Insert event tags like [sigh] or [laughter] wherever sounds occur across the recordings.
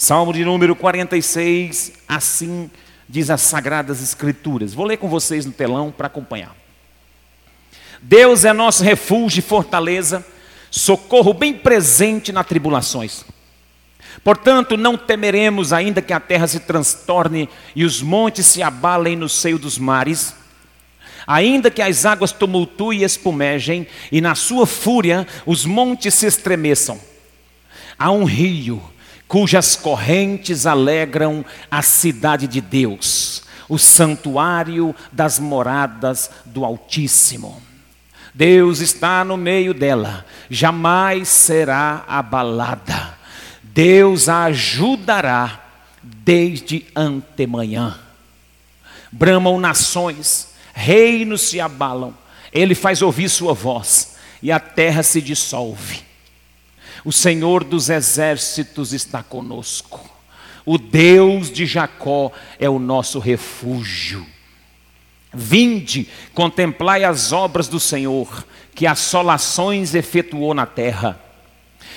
Salmo de número 46, assim diz as Sagradas Escrituras. Vou ler com vocês no telão para acompanhar. Deus é nosso refúgio e fortaleza, socorro bem presente nas tribulações. Portanto, não temeremos, ainda que a terra se transtorne e os montes se abalem no seio dos mares, ainda que as águas tumultuem e espumejem, e na sua fúria os montes se estremeçam. Há um rio cujas correntes alegram a cidade de Deus, o santuário das moradas do Altíssimo. Deus está no meio dela, jamais será abalada. Deus a ajudará desde antemanhã. Bramam nações, reinos se abalam, ele faz ouvir sua voz e a terra se dissolve. O Senhor dos exércitos está conosco. O Deus de Jacó é o nosso refúgio. Vinde, contemplai as obras do Senhor, que assolações efetuou na terra.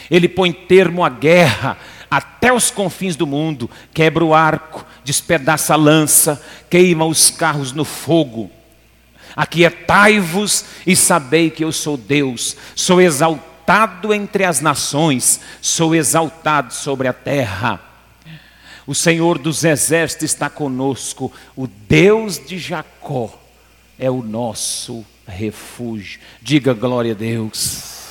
Ele põe termo à guerra até os confins do mundo, quebra o arco, despedaça a lança, queima os carros no fogo. Aquietai-vos e sabei que eu sou Deus, sou exaltado entre as nações, sou exaltado sobre a terra. O Senhor dos exércitos está conosco, o Deus de Jacó é o nosso refúgio. Diga glória a Deus.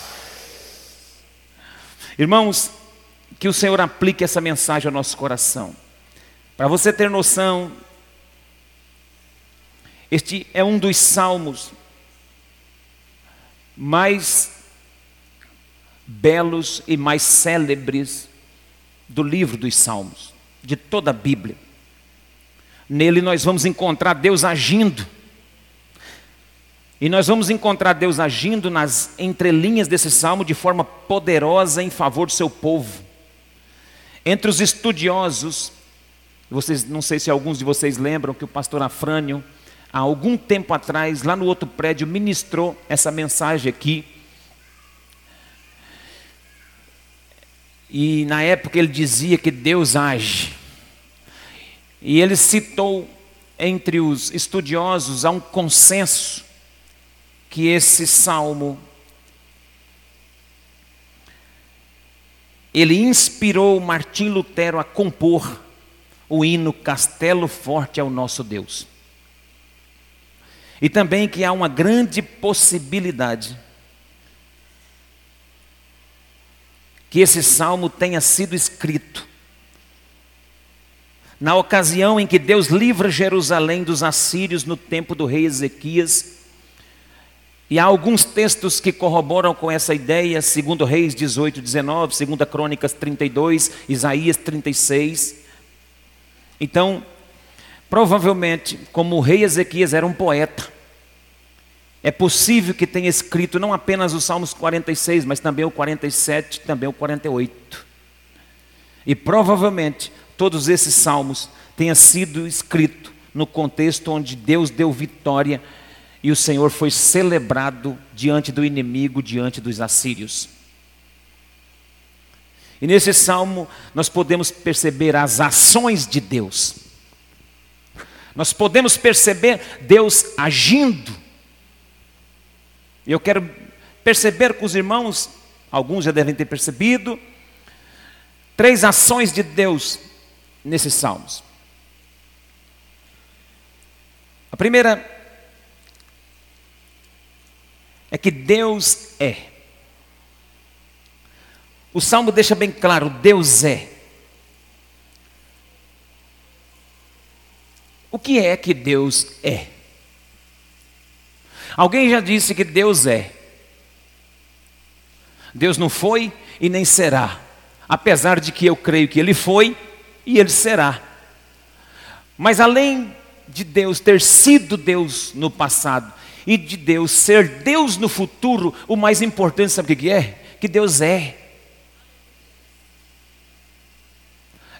Irmãos, que o Senhor aplique essa mensagem ao nosso coração. Para você ter noção, este é um dos salmos mais belos e mais célebres do livro dos Salmos, de toda a Bíblia. Nele nós vamos encontrar Deus agindo. E nós vamos encontrar Deus agindo nas entrelinhas desse salmo de forma poderosa em favor do seu povo. Entre os estudiosos, vocês, não sei se alguns de vocês lembram que o pastor Afrânio, há algum tempo atrás, lá no outro prédio, ministrou essa mensagem aqui. E na época ele dizia que Deus age. E ele citou entre os estudiosos há um consenso que esse salmo ele inspirou Martim Lutero a compor o hino Castelo Forte ao nosso Deus. E também que há uma grande possibilidade que esse salmo tenha sido escrito na ocasião em que Deus livra Jerusalém dos assírios no tempo do rei Ezequias e há alguns textos que corroboram com essa ideia, segundo Reis 18, 19, segunda Crônicas 32, Isaías 36. Então, provavelmente, como o rei Ezequias era um poeta, é possível que tenha escrito não apenas os Salmos 46, mas também o 47, também o 48. E provavelmente todos esses salmos tenham sido escritos no contexto onde Deus deu vitória e o Senhor foi celebrado diante do inimigo, diante dos assírios. E nesse salmo nós podemos perceber as ações de Deus. Nós podemos perceber Deus agindo. Eu quero perceber com os irmãos, alguns já devem ter percebido, três ações de Deus nesses salmos. A primeira é que Deus é. O salmo deixa bem claro: Deus é. O que é que Deus é? Alguém já disse que Deus é. Deus não foi e nem será, apesar de que eu creio que Ele foi e Ele será. Mas além de Deus ter sido Deus no passado, e de Deus ser Deus no futuro, o mais importante, sabe o que é? Que Deus é.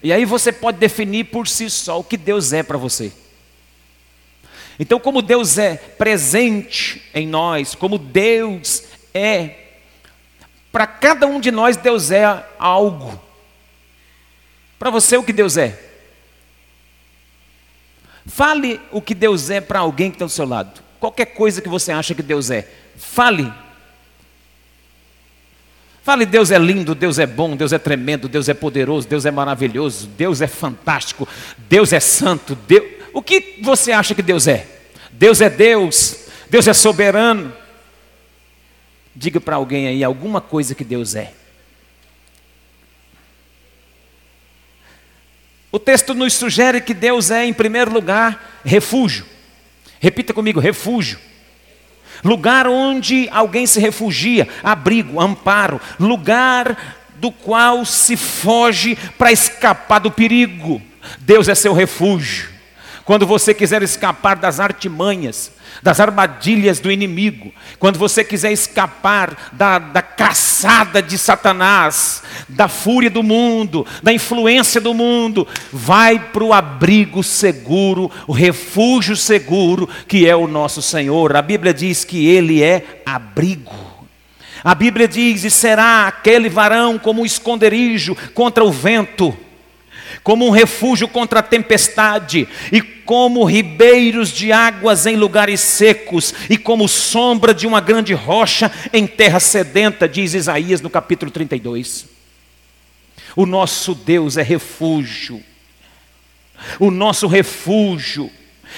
E aí você pode definir por si só o que Deus é para você. Então, como Deus é presente em nós, como Deus é, para cada um de nós, Deus é algo. para você o que Deus é. Fale o que Deus é para alguém que está do seu lado. Qualquer coisa que você acha que Deus é, fale. Fale, Deus é lindo, Deus é bom, Deus é tremendo, Deus é poderoso, Deus é maravilhoso, Deus é fantástico, Deus é santo. Deus... O que você acha que Deus é? Deus é Deus, Deus é soberano. Diga para alguém aí alguma coisa que Deus é. O texto nos sugere que Deus é, em primeiro lugar, refúgio. Repita comigo: refúgio. Lugar onde alguém se refugia, abrigo, amparo, lugar do qual se foge para escapar do perigo. Deus é seu refúgio. Quando você quiser escapar das artimanhas, das armadilhas do inimigo, quando você quiser escapar da, da caçada de Satanás, da fúria do mundo, da influência do mundo, vai para o abrigo seguro, o refúgio seguro, que é o nosso Senhor. A Bíblia diz que Ele é abrigo. A Bíblia diz: e será aquele varão como um esconderijo contra o vento como um refúgio contra a tempestade, e como ribeiros de águas em lugares secos, e como sombra de uma grande rocha em terra sedenta, diz Isaías no capítulo 32. O nosso Deus é refúgio, o nosso refúgio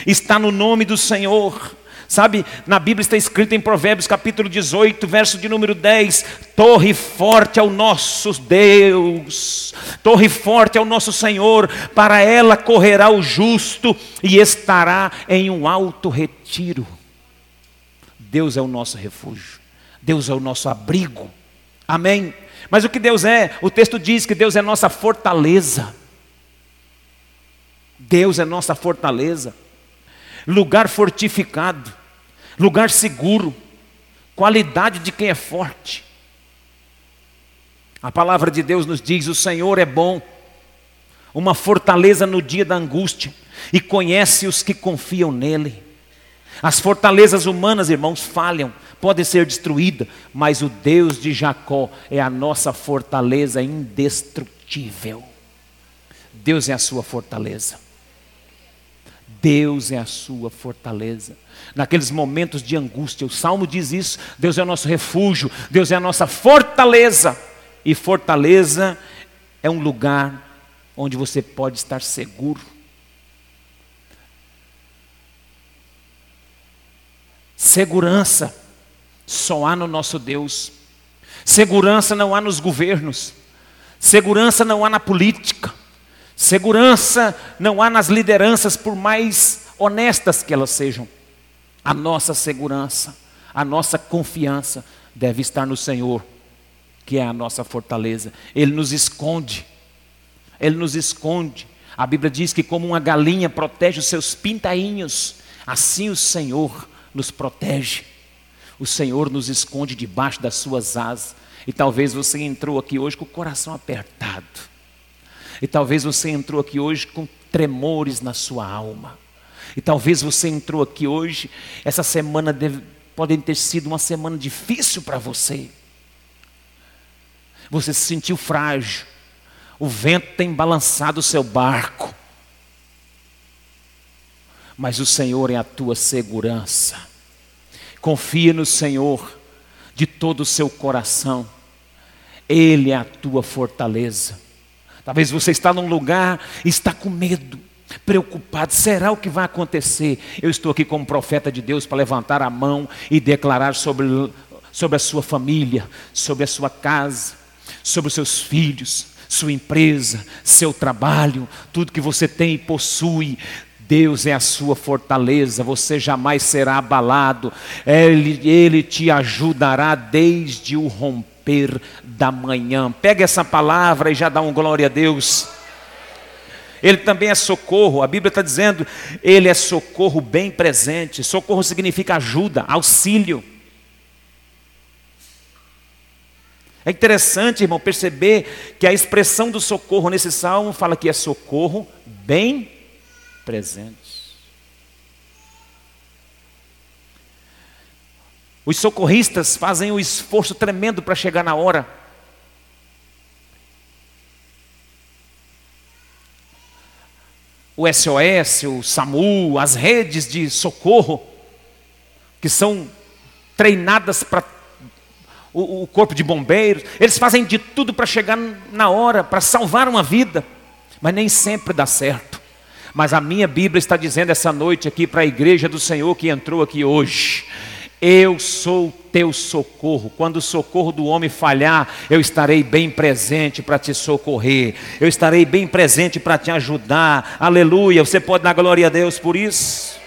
está no nome do Senhor. Sabe, na Bíblia está escrito em Provérbios capítulo 18, verso de número 10: Torre forte ao nosso Deus, torre forte ao nosso Senhor, para ela correrá o justo e estará em um alto retiro. Deus é o nosso refúgio, Deus é o nosso abrigo, amém? Mas o que Deus é? O texto diz que Deus é nossa fortaleza. Deus é nossa fortaleza, lugar fortificado lugar seguro, qualidade de quem é forte. A palavra de Deus nos diz: o Senhor é bom, uma fortaleza no dia da angústia, e conhece os que confiam nele. As fortalezas humanas, irmãos, falham, podem ser destruídas, mas o Deus de Jacó é a nossa fortaleza indestrutível. Deus é a sua fortaleza. Deus é a sua fortaleza. Naqueles momentos de angústia, o salmo diz isso: Deus é o nosso refúgio, Deus é a nossa fortaleza. E fortaleza é um lugar onde você pode estar seguro. Segurança só há no nosso Deus. Segurança não há nos governos. Segurança não há na política. Segurança não há nas lideranças, por mais honestas que elas sejam. A nossa segurança, a nossa confiança deve estar no Senhor, que é a nossa fortaleza. Ele nos esconde, Ele nos esconde. A Bíblia diz que, como uma galinha protege os seus pintainhos, assim o Senhor nos protege. O Senhor nos esconde debaixo das suas asas. E talvez você entrou aqui hoje com o coração apertado e talvez você entrou aqui hoje com tremores na sua alma. E talvez você entrou aqui hoje, essa semana deve, pode ter sido uma semana difícil para você. Você se sentiu frágil. O vento tem balançado o seu barco. Mas o Senhor é a tua segurança. Confia no Senhor de todo o seu coração. Ele é a tua fortaleza. Talvez você está num lugar e está com medo, preocupado. Será o que vai acontecer? Eu estou aqui como profeta de Deus para levantar a mão e declarar sobre, sobre a sua família, sobre a sua casa, sobre os seus filhos, sua empresa, seu trabalho, tudo que você tem e possui. Deus é a sua fortaleza, você jamais será abalado, Ele, Ele te ajudará desde o romper romper da manhã. Pega essa palavra e já dá um glória a Deus. Ele também é socorro, a Bíblia está dizendo, ele é socorro bem presente. Socorro significa ajuda, auxílio. É interessante, irmão, perceber que a expressão do socorro nesse salmo fala que é socorro bem presente. Os socorristas fazem um esforço tremendo para chegar na hora. o SOS, o SAMU, as redes de socorro, que são treinadas para o, o, corpo de bombeiros, eles fazem de tudo para chegar na hora, para salvar uma vida, mas nem sempre dá certo. Mas a minha Bíblia está dizendo essa noite aqui para a igreja do Senhor que entrou aqui hoje. Eu sou teu socorro. Quando o socorro do homem falhar, eu estarei bem presente para te socorrer. Eu estarei bem presente para te ajudar. Aleluia. Você pode dar glória a Deus por isso?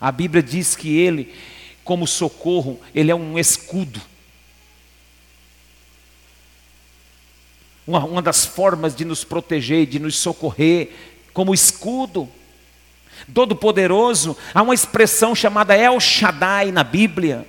A Bíblia diz que ele, como socorro, ele é um escudo. Uma, uma das formas de nos proteger, de nos socorrer, como escudo. Todo-Poderoso, há uma expressão chamada El Shaddai na Bíblia.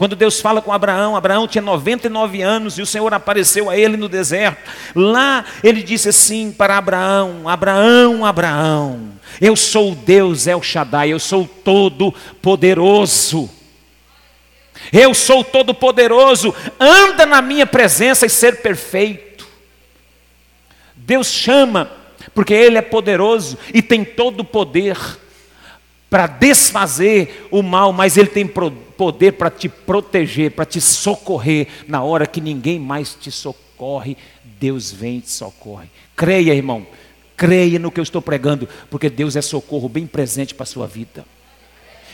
Quando Deus fala com Abraão, Abraão tinha 99 anos e o Senhor apareceu a ele no deserto. Lá ele disse assim para Abraão: Abraão, Abraão, eu sou o Deus El Shaddai, eu sou todo-poderoso. Eu sou todo-poderoso, anda na minha presença e ser perfeito. Deus chama porque Ele é poderoso e tem todo o poder para desfazer o mal, mas Ele tem poder para te proteger, para te socorrer na hora que ninguém mais te socorre. Deus vem e te socorre. Creia, irmão, creia no que eu estou pregando, porque Deus é socorro bem presente para a sua vida.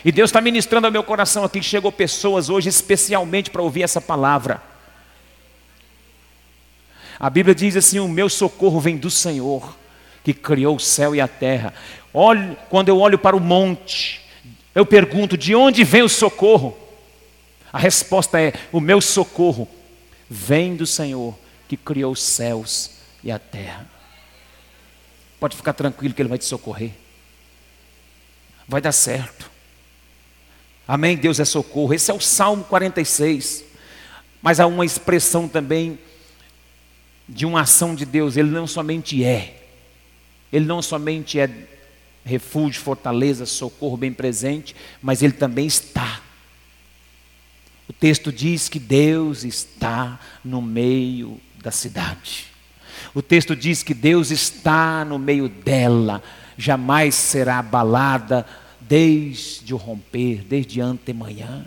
E Deus está ministrando ao meu coração aqui, chegou pessoas hoje especialmente para ouvir essa palavra. A Bíblia diz assim: O meu socorro vem do Senhor que criou o céu e a terra. Olho, quando eu olho para o monte, eu pergunto: de onde vem o socorro? A resposta é: o meu socorro vem do Senhor que criou os céus e a terra. Pode ficar tranquilo que Ele vai te socorrer. Vai dar certo. Amém? Deus é socorro. Esse é o Salmo 46. Mas há uma expressão também de uma ação de Deus. Ele não somente é, ele não somente é refúgio, fortaleza, socorro bem presente, mas ele também está. O texto diz que Deus está no meio da cidade. O texto diz que Deus está no meio dela, jamais será abalada desde o romper, desde antemanhã.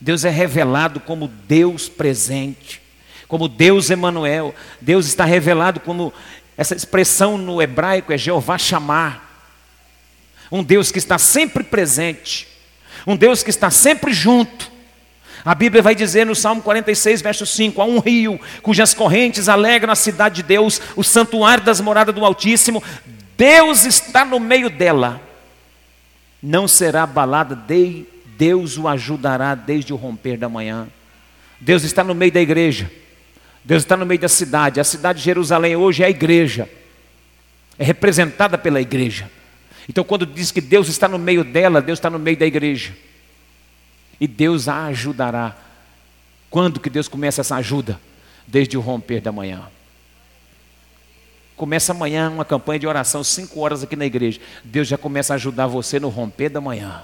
Deus é revelado como Deus presente, como Deus Emanuel. Deus está revelado como essa expressão no hebraico é Jeová chamar. Um Deus que está sempre presente, um Deus que está sempre junto. A Bíblia vai dizer no Salmo 46, verso 5: Há um rio cujas correntes alegram a cidade de Deus, o santuário das moradas do Altíssimo. Deus está no meio dela, não será abalada, Deus o ajudará desde o romper da manhã. Deus está no meio da igreja. Deus está no meio da cidade. A cidade de Jerusalém hoje é a igreja. É representada pela igreja. Então, quando diz que Deus está no meio dela, Deus está no meio da igreja. E Deus a ajudará. Quando que Deus começa essa ajuda? Desde o romper da manhã. Começa amanhã uma campanha de oração, cinco horas aqui na igreja. Deus já começa a ajudar você no romper da manhã.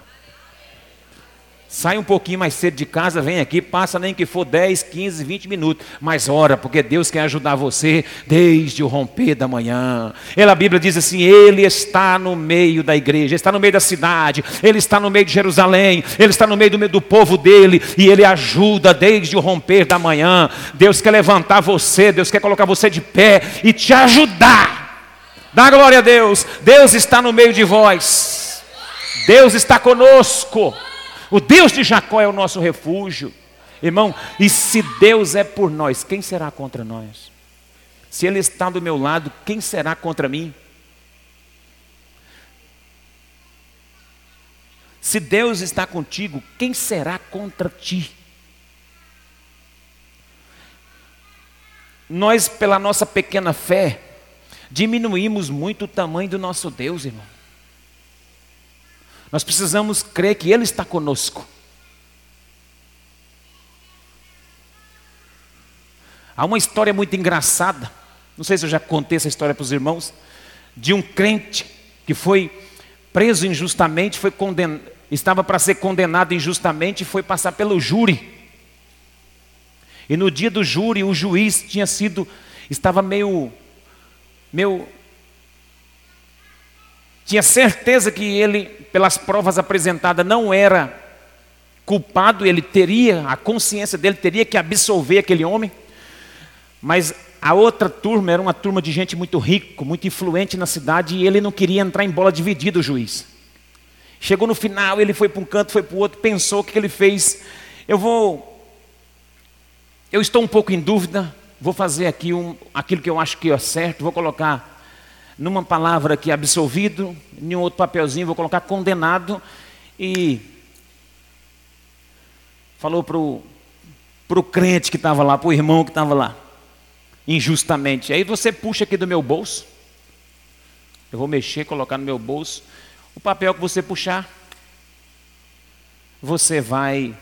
Sai um pouquinho mais cedo de casa, vem aqui, passa nem que for 10, 15, 20 minutos, mas ora, porque Deus quer ajudar você desde o romper da manhã. Ela, a Bíblia diz assim: Ele está no meio da igreja, está no meio da cidade, Ele está no meio de Jerusalém, Ele está no meio do, do povo dele, e Ele ajuda desde o romper da manhã. Deus quer levantar você, Deus quer colocar você de pé e te ajudar. Dá glória a Deus, Deus está no meio de vós, Deus está conosco. O Deus de Jacó é o nosso refúgio. Irmão, e se Deus é por nós, quem será contra nós? Se Ele está do meu lado, quem será contra mim? Se Deus está contigo, quem será contra ti? Nós, pela nossa pequena fé, diminuímos muito o tamanho do nosso Deus, irmão. Nós precisamos crer que Ele está conosco. Há uma história muito engraçada, não sei se eu já contei essa história para os irmãos, de um crente que foi preso injustamente, foi conden... estava para ser condenado injustamente e foi passar pelo júri. E no dia do júri, o juiz tinha sido, estava meio meu tinha certeza que ele, pelas provas apresentadas, não era culpado, ele teria, a consciência dele teria que absolver aquele homem. Mas a outra turma era uma turma de gente muito rico, muito influente na cidade, e ele não queria entrar em bola dividida, o juiz. Chegou no final, ele foi para um canto, foi para o outro, pensou o que ele fez. Eu vou. Eu estou um pouco em dúvida, vou fazer aqui um, aquilo que eu acho que é certo, vou colocar numa palavra aqui absolvido, em um outro papelzinho vou colocar condenado e falou para o crente que estava lá, para o irmão que estava lá, injustamente. Aí você puxa aqui do meu bolso, eu vou mexer, colocar no meu bolso, o papel que você puxar, você vai.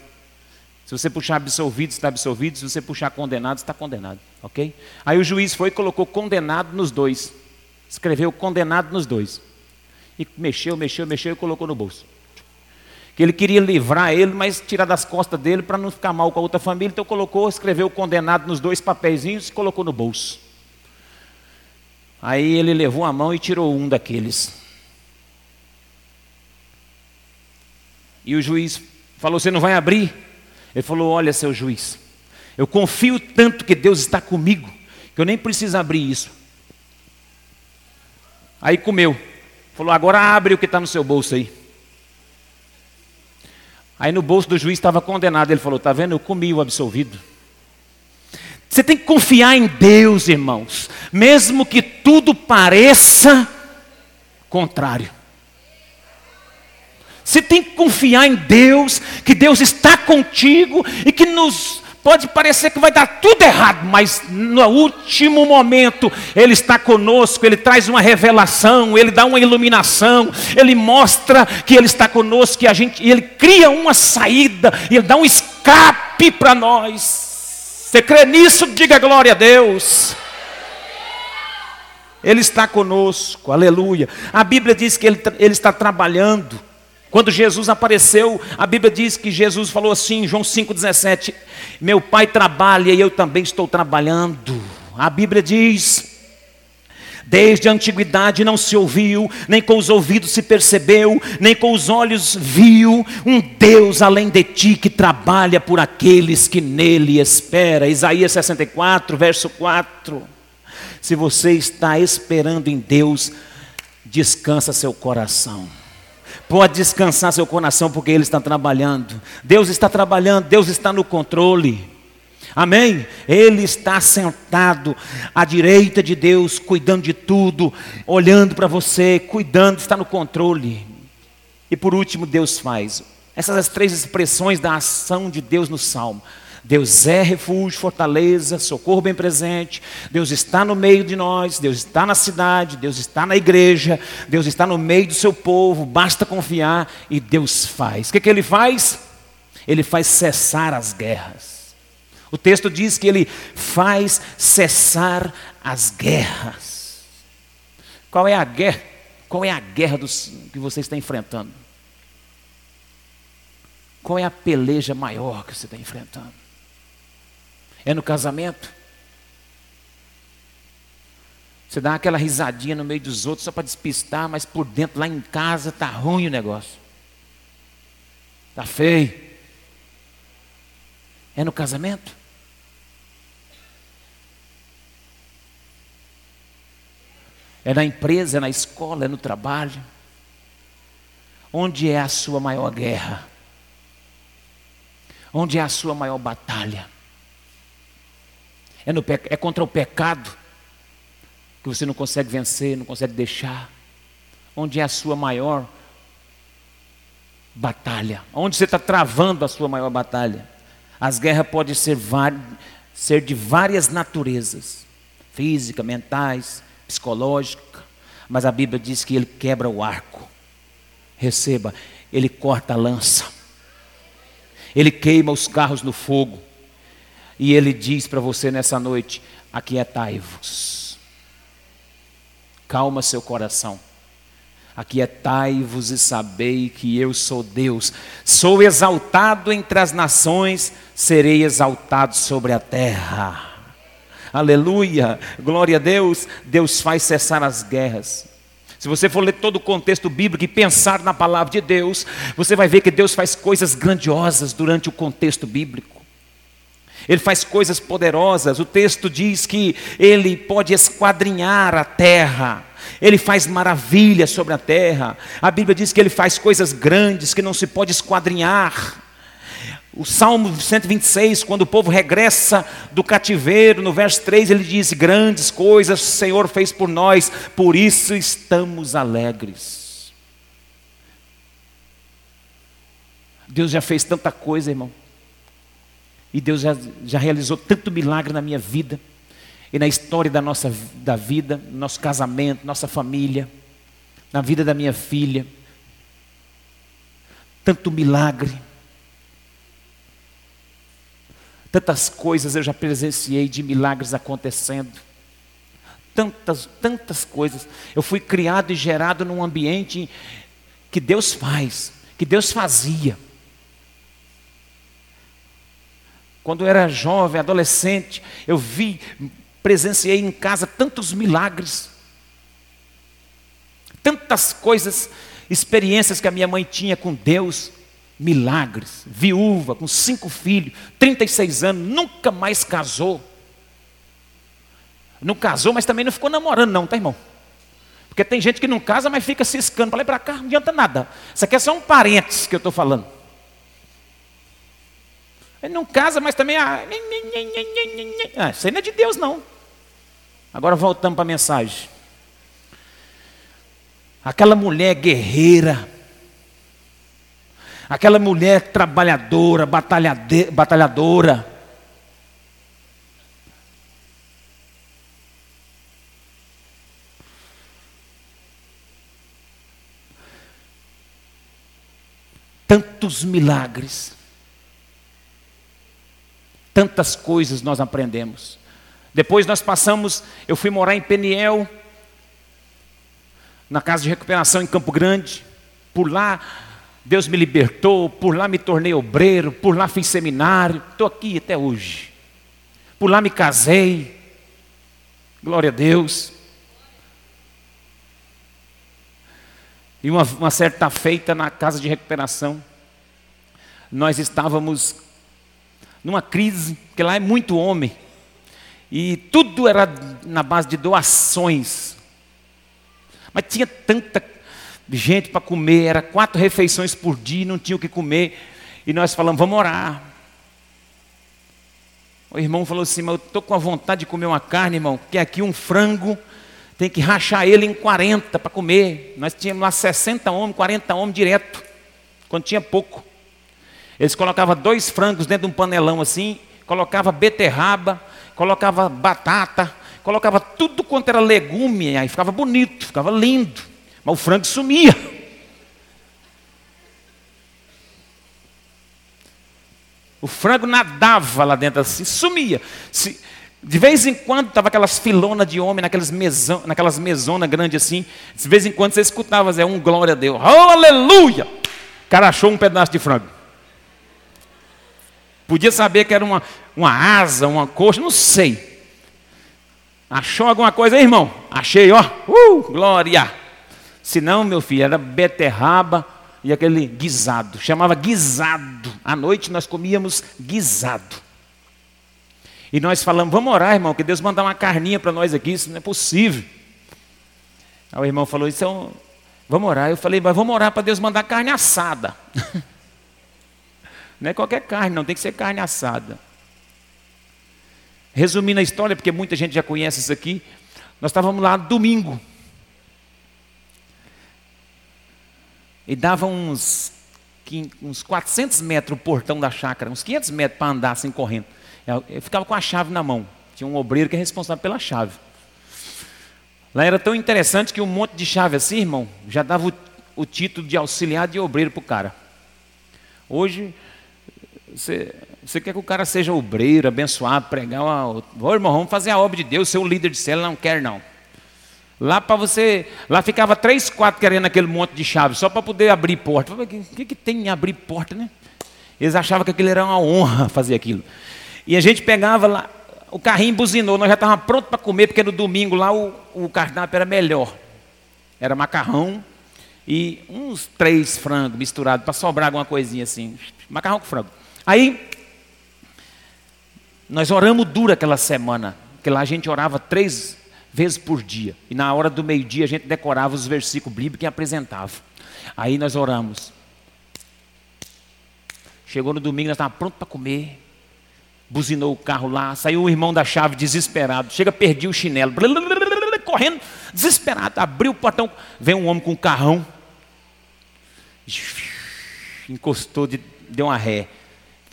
Se você puxar absolvido, está absolvido. Se você puxar condenado, está condenado. Ok? Aí o juiz foi e colocou condenado nos dois. Escreveu condenado nos dois. E mexeu, mexeu, mexeu e colocou no bolso. Que ele queria livrar ele, mas tirar das costas dele para não ficar mal com a outra família. Então colocou, escreveu condenado nos dois papeizinhos e colocou no bolso. Aí ele levou a mão e tirou um daqueles. E o juiz falou: Você não vai abrir? Ele falou: Olha, seu juiz, eu confio tanto que Deus está comigo, que eu nem preciso abrir isso. Aí comeu. Falou: agora abre o que está no seu bolso aí. Aí no bolso do juiz estava condenado. Ele falou: está vendo? Eu comi o absolvido. Você tem que confiar em Deus, irmãos, mesmo que tudo pareça contrário. Você tem que confiar em Deus, que Deus está contigo e que nos Pode parecer que vai dar tudo errado, mas no último momento Ele está conosco, Ele traz uma revelação, Ele dá uma iluminação, Ele mostra que Ele está conosco, que a gente, Ele cria uma saída, Ele dá um escape para nós. Você crê nisso? Diga glória a Deus. Ele está conosco, aleluia. A Bíblia diz que Ele, ele está trabalhando. Quando Jesus apareceu, a Bíblia diz que Jesus falou assim, João 5,17: Meu pai trabalha e eu também estou trabalhando. A Bíblia diz. Desde a antiguidade não se ouviu, nem com os ouvidos se percebeu, nem com os olhos viu um Deus além de ti que trabalha por aqueles que nele espera. Isaías 64, verso 4. Se você está esperando em Deus, descansa seu coração. Pode descansar seu coração, porque Ele está trabalhando. Deus está trabalhando, Deus está no controle. Amém? Ele está sentado à direita de Deus, cuidando de tudo, olhando para você, cuidando, está no controle. E por último, Deus faz. Essas as três expressões da ação de Deus no salmo. Deus é refúgio, fortaleza, socorro bem presente. Deus está no meio de nós, Deus está na cidade, Deus está na igreja, Deus está no meio do seu povo. Basta confiar e Deus faz. O que, que ele faz? Ele faz cessar as guerras. O texto diz que ele faz cessar as guerras. Qual é a guerra? Qual é a guerra dos, que você está enfrentando? Qual é a peleja maior que você está enfrentando? É no casamento? Você dá aquela risadinha no meio dos outros só para despistar, mas por dentro, lá em casa, está ruim o negócio. Está feio. É no casamento? É na empresa, é na escola, é no trabalho. Onde é a sua maior guerra? Onde é a sua maior batalha? É, no, é contra o pecado que você não consegue vencer, não consegue deixar. Onde é a sua maior batalha? Onde você está travando a sua maior batalha? As guerras podem ser, ser de várias naturezas: física, mentais, psicológica. Mas a Bíblia diz que ele quebra o arco. Receba, ele corta a lança. Ele queima os carros no fogo. E ele diz para você nessa noite: aquietai-vos. Calma seu coração. Aquietai-vos e sabei que eu sou Deus. Sou exaltado entre as nações, serei exaltado sobre a terra. Aleluia, glória a Deus. Deus faz cessar as guerras. Se você for ler todo o contexto bíblico e pensar na palavra de Deus, você vai ver que Deus faz coisas grandiosas durante o contexto bíblico. Ele faz coisas poderosas. O texto diz que ele pode esquadrinhar a terra. Ele faz maravilhas sobre a terra. A Bíblia diz que ele faz coisas grandes que não se pode esquadrinhar. O Salmo 126, quando o povo regressa do cativeiro, no verso 3, ele diz: Grandes coisas o Senhor fez por nós, por isso estamos alegres. Deus já fez tanta coisa, irmão. E Deus já, já realizou tanto milagre na minha vida e na história da nossa da vida, nosso casamento, nossa família, na vida da minha filha. Tanto milagre. Tantas coisas eu já presenciei de milagres acontecendo. Tantas, tantas coisas. Eu fui criado e gerado num ambiente que Deus faz, que Deus fazia. Quando eu era jovem, adolescente, eu vi, presenciei em casa tantos milagres, tantas coisas, experiências que a minha mãe tinha com Deus, milagres, viúva, com cinco filhos, 36 anos, nunca mais casou. Não casou, mas também não ficou namorando, não, tá, irmão? Porque tem gente que não casa, mas fica ciscando para lá para cá, não adianta nada. Isso aqui é só um parênteses que eu estou falando. Ele não casa, mas também. Ah, ah, isso aí não é de Deus, não. Agora voltamos para a mensagem. Aquela mulher guerreira, aquela mulher trabalhadora, batalhadora, tantos milagres tantas coisas nós aprendemos. Depois nós passamos, eu fui morar em Peniel, na casa de recuperação em Campo Grande. Por lá Deus me libertou, por lá me tornei obreiro, por lá fiz seminário, estou aqui até hoje. Por lá me casei. Glória a Deus. E uma, uma certa feita na casa de recuperação, nós estávamos numa crise, porque lá é muito homem. E tudo era na base de doações. Mas tinha tanta gente para comer, era quatro refeições por dia, não tinha o que comer. E nós falamos, vamos orar. O irmão falou assim, mas eu estou com a vontade de comer uma carne, irmão, porque aqui um frango tem que rachar ele em 40 para comer. Nós tínhamos lá 60 homens, 40 homens direto, quando tinha pouco. Eles colocavam dois frangos dentro de um panelão assim, colocava beterraba, colocava batata, colocava tudo quanto era legume, aí ficava bonito, ficava lindo. Mas o frango sumia. O frango nadava lá dentro assim, sumia. Se, de vez em quando estava aquelas filonas de homem naquelas, mesão, naquelas mesonas grandes assim. De vez em quando você escutava, é um glória a Deus. Oh, aleluia! O cara achou um pedaço de frango. Podia saber que era uma, uma asa, uma coxa, não sei. Achou alguma coisa aí, irmão? Achei, ó. Uh, glória. Se não, meu filho, era beterraba e aquele guisado. Chamava guisado. À noite nós comíamos guisado. E nós falamos, vamos orar, irmão, que Deus mandar uma carninha para nós aqui, isso não é possível. Aí o irmão falou, então, vamos orar. Eu falei, mas vamos orar para Deus mandar carne assada. [laughs] Não é qualquer carne, não, tem que ser carne assada. Resumindo a história, porque muita gente já conhece isso aqui, nós estávamos lá domingo. E dava uns, uns 400 metros o portão da chácara, uns 500 metros para andar assim correndo. Eu ficava com a chave na mão. Tinha um obreiro que é responsável pela chave. Lá era tão interessante que um monte de chave assim, irmão, já dava o, o título de auxiliar de obreiro para o cara. Hoje, você, você quer que o cara seja obreiro, abençoado, pregar. Ô, irmão, vamos fazer a obra de Deus, ser o líder de célula, não quer não. Lá para você, lá ficava três, quatro querendo aquele monte de chave, só para poder abrir porta. O que, que, que tem em abrir porta, né? Eles achavam que aquilo era uma honra fazer aquilo. E a gente pegava lá, o carrinho buzinou, nós já estávamos prontos para comer, porque no domingo lá o, o cardápio era melhor. Era macarrão e uns três frangos misturados, para sobrar alguma coisinha assim. Macarrão com frango. Aí, nós oramos duro aquela semana, porque lá a gente orava três vezes por dia. E na hora do meio-dia a gente decorava os versículos bíblicos e apresentava. Aí nós oramos. Chegou no domingo, nós estávamos prontos para comer. Buzinou o carro lá, saiu o irmão da chave desesperado. Chega, perdi o chinelo. [laughs] Correndo, desesperado. Abriu o portão. Vem um homem com um carrão. Encostou, deu uma ré.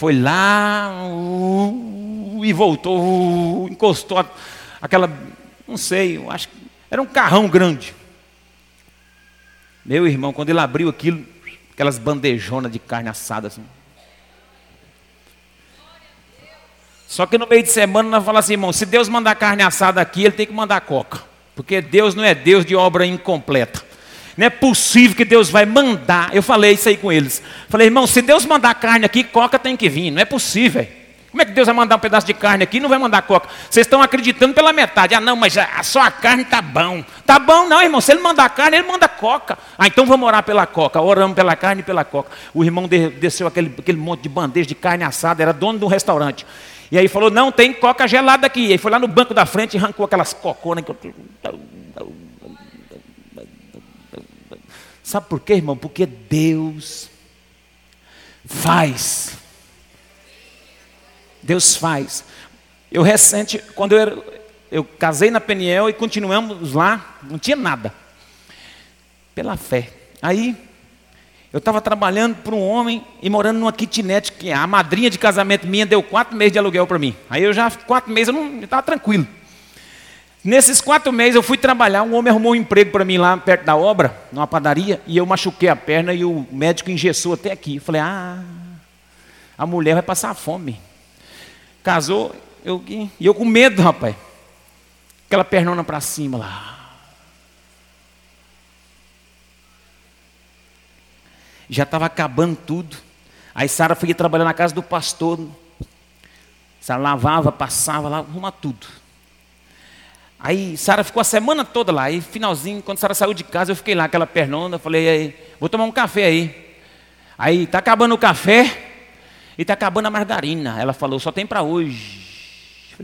Foi lá uh, e voltou, uh, encostou aquela não sei, eu acho que era um carrão grande. Meu irmão, quando ele abriu aquilo, aquelas bandejonas de carne assada assim. Só que no meio de semana nós falamos assim, irmão, se Deus mandar carne assada aqui, ele tem que mandar coca. Porque Deus não é Deus de obra incompleta. Não é possível que Deus vai mandar. Eu falei isso aí com eles. Falei, irmão, se Deus mandar carne aqui, coca tem que vir. Não é possível. Como é que Deus vai mandar um pedaço de carne aqui e não vai mandar coca? Vocês estão acreditando pela metade. Ah, não, mas só a carne está bom. Tá bom, não, irmão. Se ele mandar carne, ele manda coca. Ah, então vamos orar pela coca. Oramos pela carne e pela coca. O irmão desceu aquele, aquele monte de bandeja de carne assada, era dono de um restaurante. E aí falou: não, tem coca gelada aqui. E aí foi lá no banco da frente e arrancou aquelas coconas. Sabe por quê, irmão? Porque Deus faz Deus faz. Eu recente, quando eu, era, eu casei na Peniel e continuamos lá, não tinha nada. Pela fé. Aí, eu estava trabalhando para um homem e morando numa kitnet, que a madrinha de casamento minha deu quatro meses de aluguel para mim. Aí eu já, quatro meses, eu não estava tranquilo. Nesses quatro meses eu fui trabalhar, um homem arrumou um emprego para mim lá perto da obra, numa padaria, e eu machuquei a perna e o médico engessou até aqui. Eu falei, ah, a mulher vai passar fome. Casou, eu, e eu com medo, rapaz. Aquela pernona para cima lá. Já estava acabando tudo. Aí Sara foi trabalhar na casa do pastor. Sara lavava, passava lá, arruma tudo. Aí Sara ficou a semana toda lá. Aí finalzinho, quando Sara saiu de casa, eu fiquei lá, aquela pernona, falei, aí, vou tomar um café aí. Aí, tá acabando o café. E está acabando a margarina. Ela falou, só tem para hoje.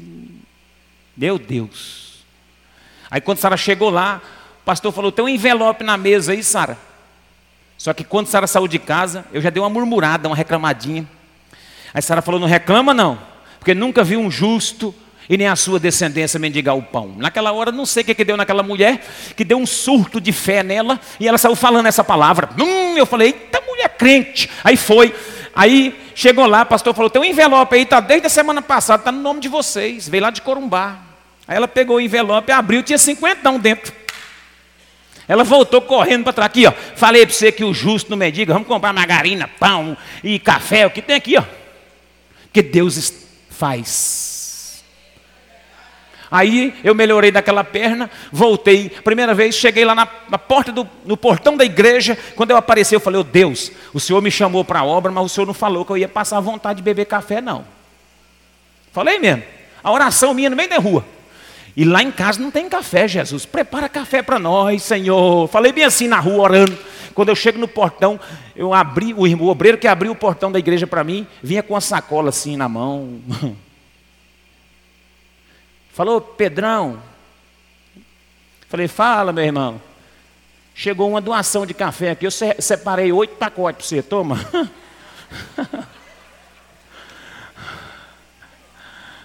Meu Deus. Aí quando Sara chegou lá, o pastor falou, tem um envelope na mesa aí, Sara. Só que quando Sara saiu de casa, eu já dei uma murmurada, uma reclamadinha. Aí Sara falou, não reclama não, porque nunca vi um justo e nem a sua descendência mendigar o pão. Naquela hora, não sei o que, que deu naquela mulher, que deu um surto de fé nela, e ela saiu falando essa palavra. Hum, eu falei, eita mulher crente. Aí foi, Aí chegou lá, o pastor falou: tem um envelope aí, está desde a semana passada, está no nome de vocês, veio lá de Corumbá. Aí ela pegou o envelope, abriu, tinha cinquentão dentro. Ela voltou correndo para trás aqui, ó. Falei para você que o justo não mendiga, vamos comprar margarina, pão e café, o que tem aqui, ó. Que Deus faz. Aí eu melhorei daquela perna, voltei. Primeira vez, cheguei lá na, na porta do no portão da igreja. Quando eu apareci, eu falei: oh, Deus, o Senhor me chamou para a obra, mas o Senhor não falou que eu ia passar vontade de beber café, não. Falei mesmo. A oração minha no meio da rua. E lá em casa não tem café, Jesus. Prepara café para nós, Senhor. Falei bem assim na rua, orando. Quando eu chego no portão, eu abri, o, o obreiro que abriu o portão da igreja para mim, vinha com a sacola assim na mão. [laughs] Falou, Pedrão. Falei, fala, meu irmão. Chegou uma doação de café aqui, eu separei oito pacotes para você, toma. [laughs]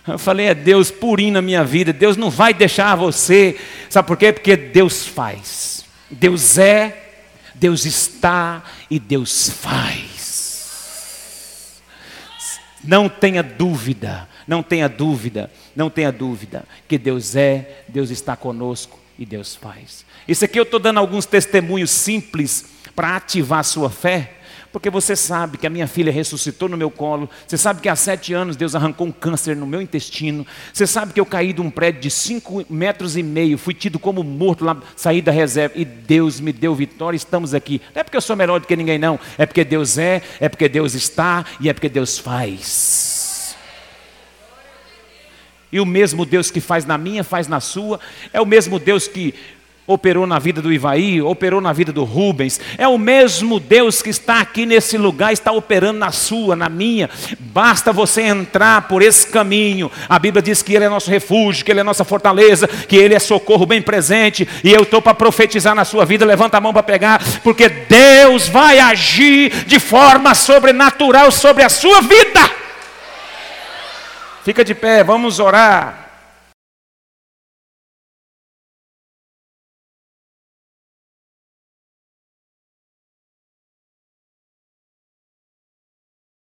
Eu falei, é Deus purinho na minha vida, Deus não vai deixar você. Sabe por quê? Porque Deus faz. Deus é, Deus está e Deus faz. Não tenha dúvida, não tenha dúvida não tenha dúvida que Deus é, Deus está conosco e Deus faz. Isso aqui eu estou dando alguns testemunhos simples para ativar a sua fé, porque você sabe que a minha filha ressuscitou no meu colo, você sabe que há sete anos Deus arrancou um câncer no meu intestino, você sabe que eu caí de um prédio de cinco metros e meio, fui tido como morto lá, saí da reserva e Deus me deu vitória, estamos aqui. Não é porque eu sou melhor do que ninguém, não, é porque Deus é, é porque Deus está e é porque Deus faz. E o mesmo Deus que faz na minha, faz na sua. É o mesmo Deus que operou na vida do Ivaí, operou na vida do Rubens. É o mesmo Deus que está aqui nesse lugar, está operando na sua, na minha. Basta você entrar por esse caminho. A Bíblia diz que Ele é nosso refúgio, que Ele é nossa fortaleza, que Ele é socorro bem presente. E eu estou para profetizar na sua vida. Levanta a mão para pegar, porque Deus vai agir de forma sobrenatural sobre a sua vida. Fica de pé, vamos orar.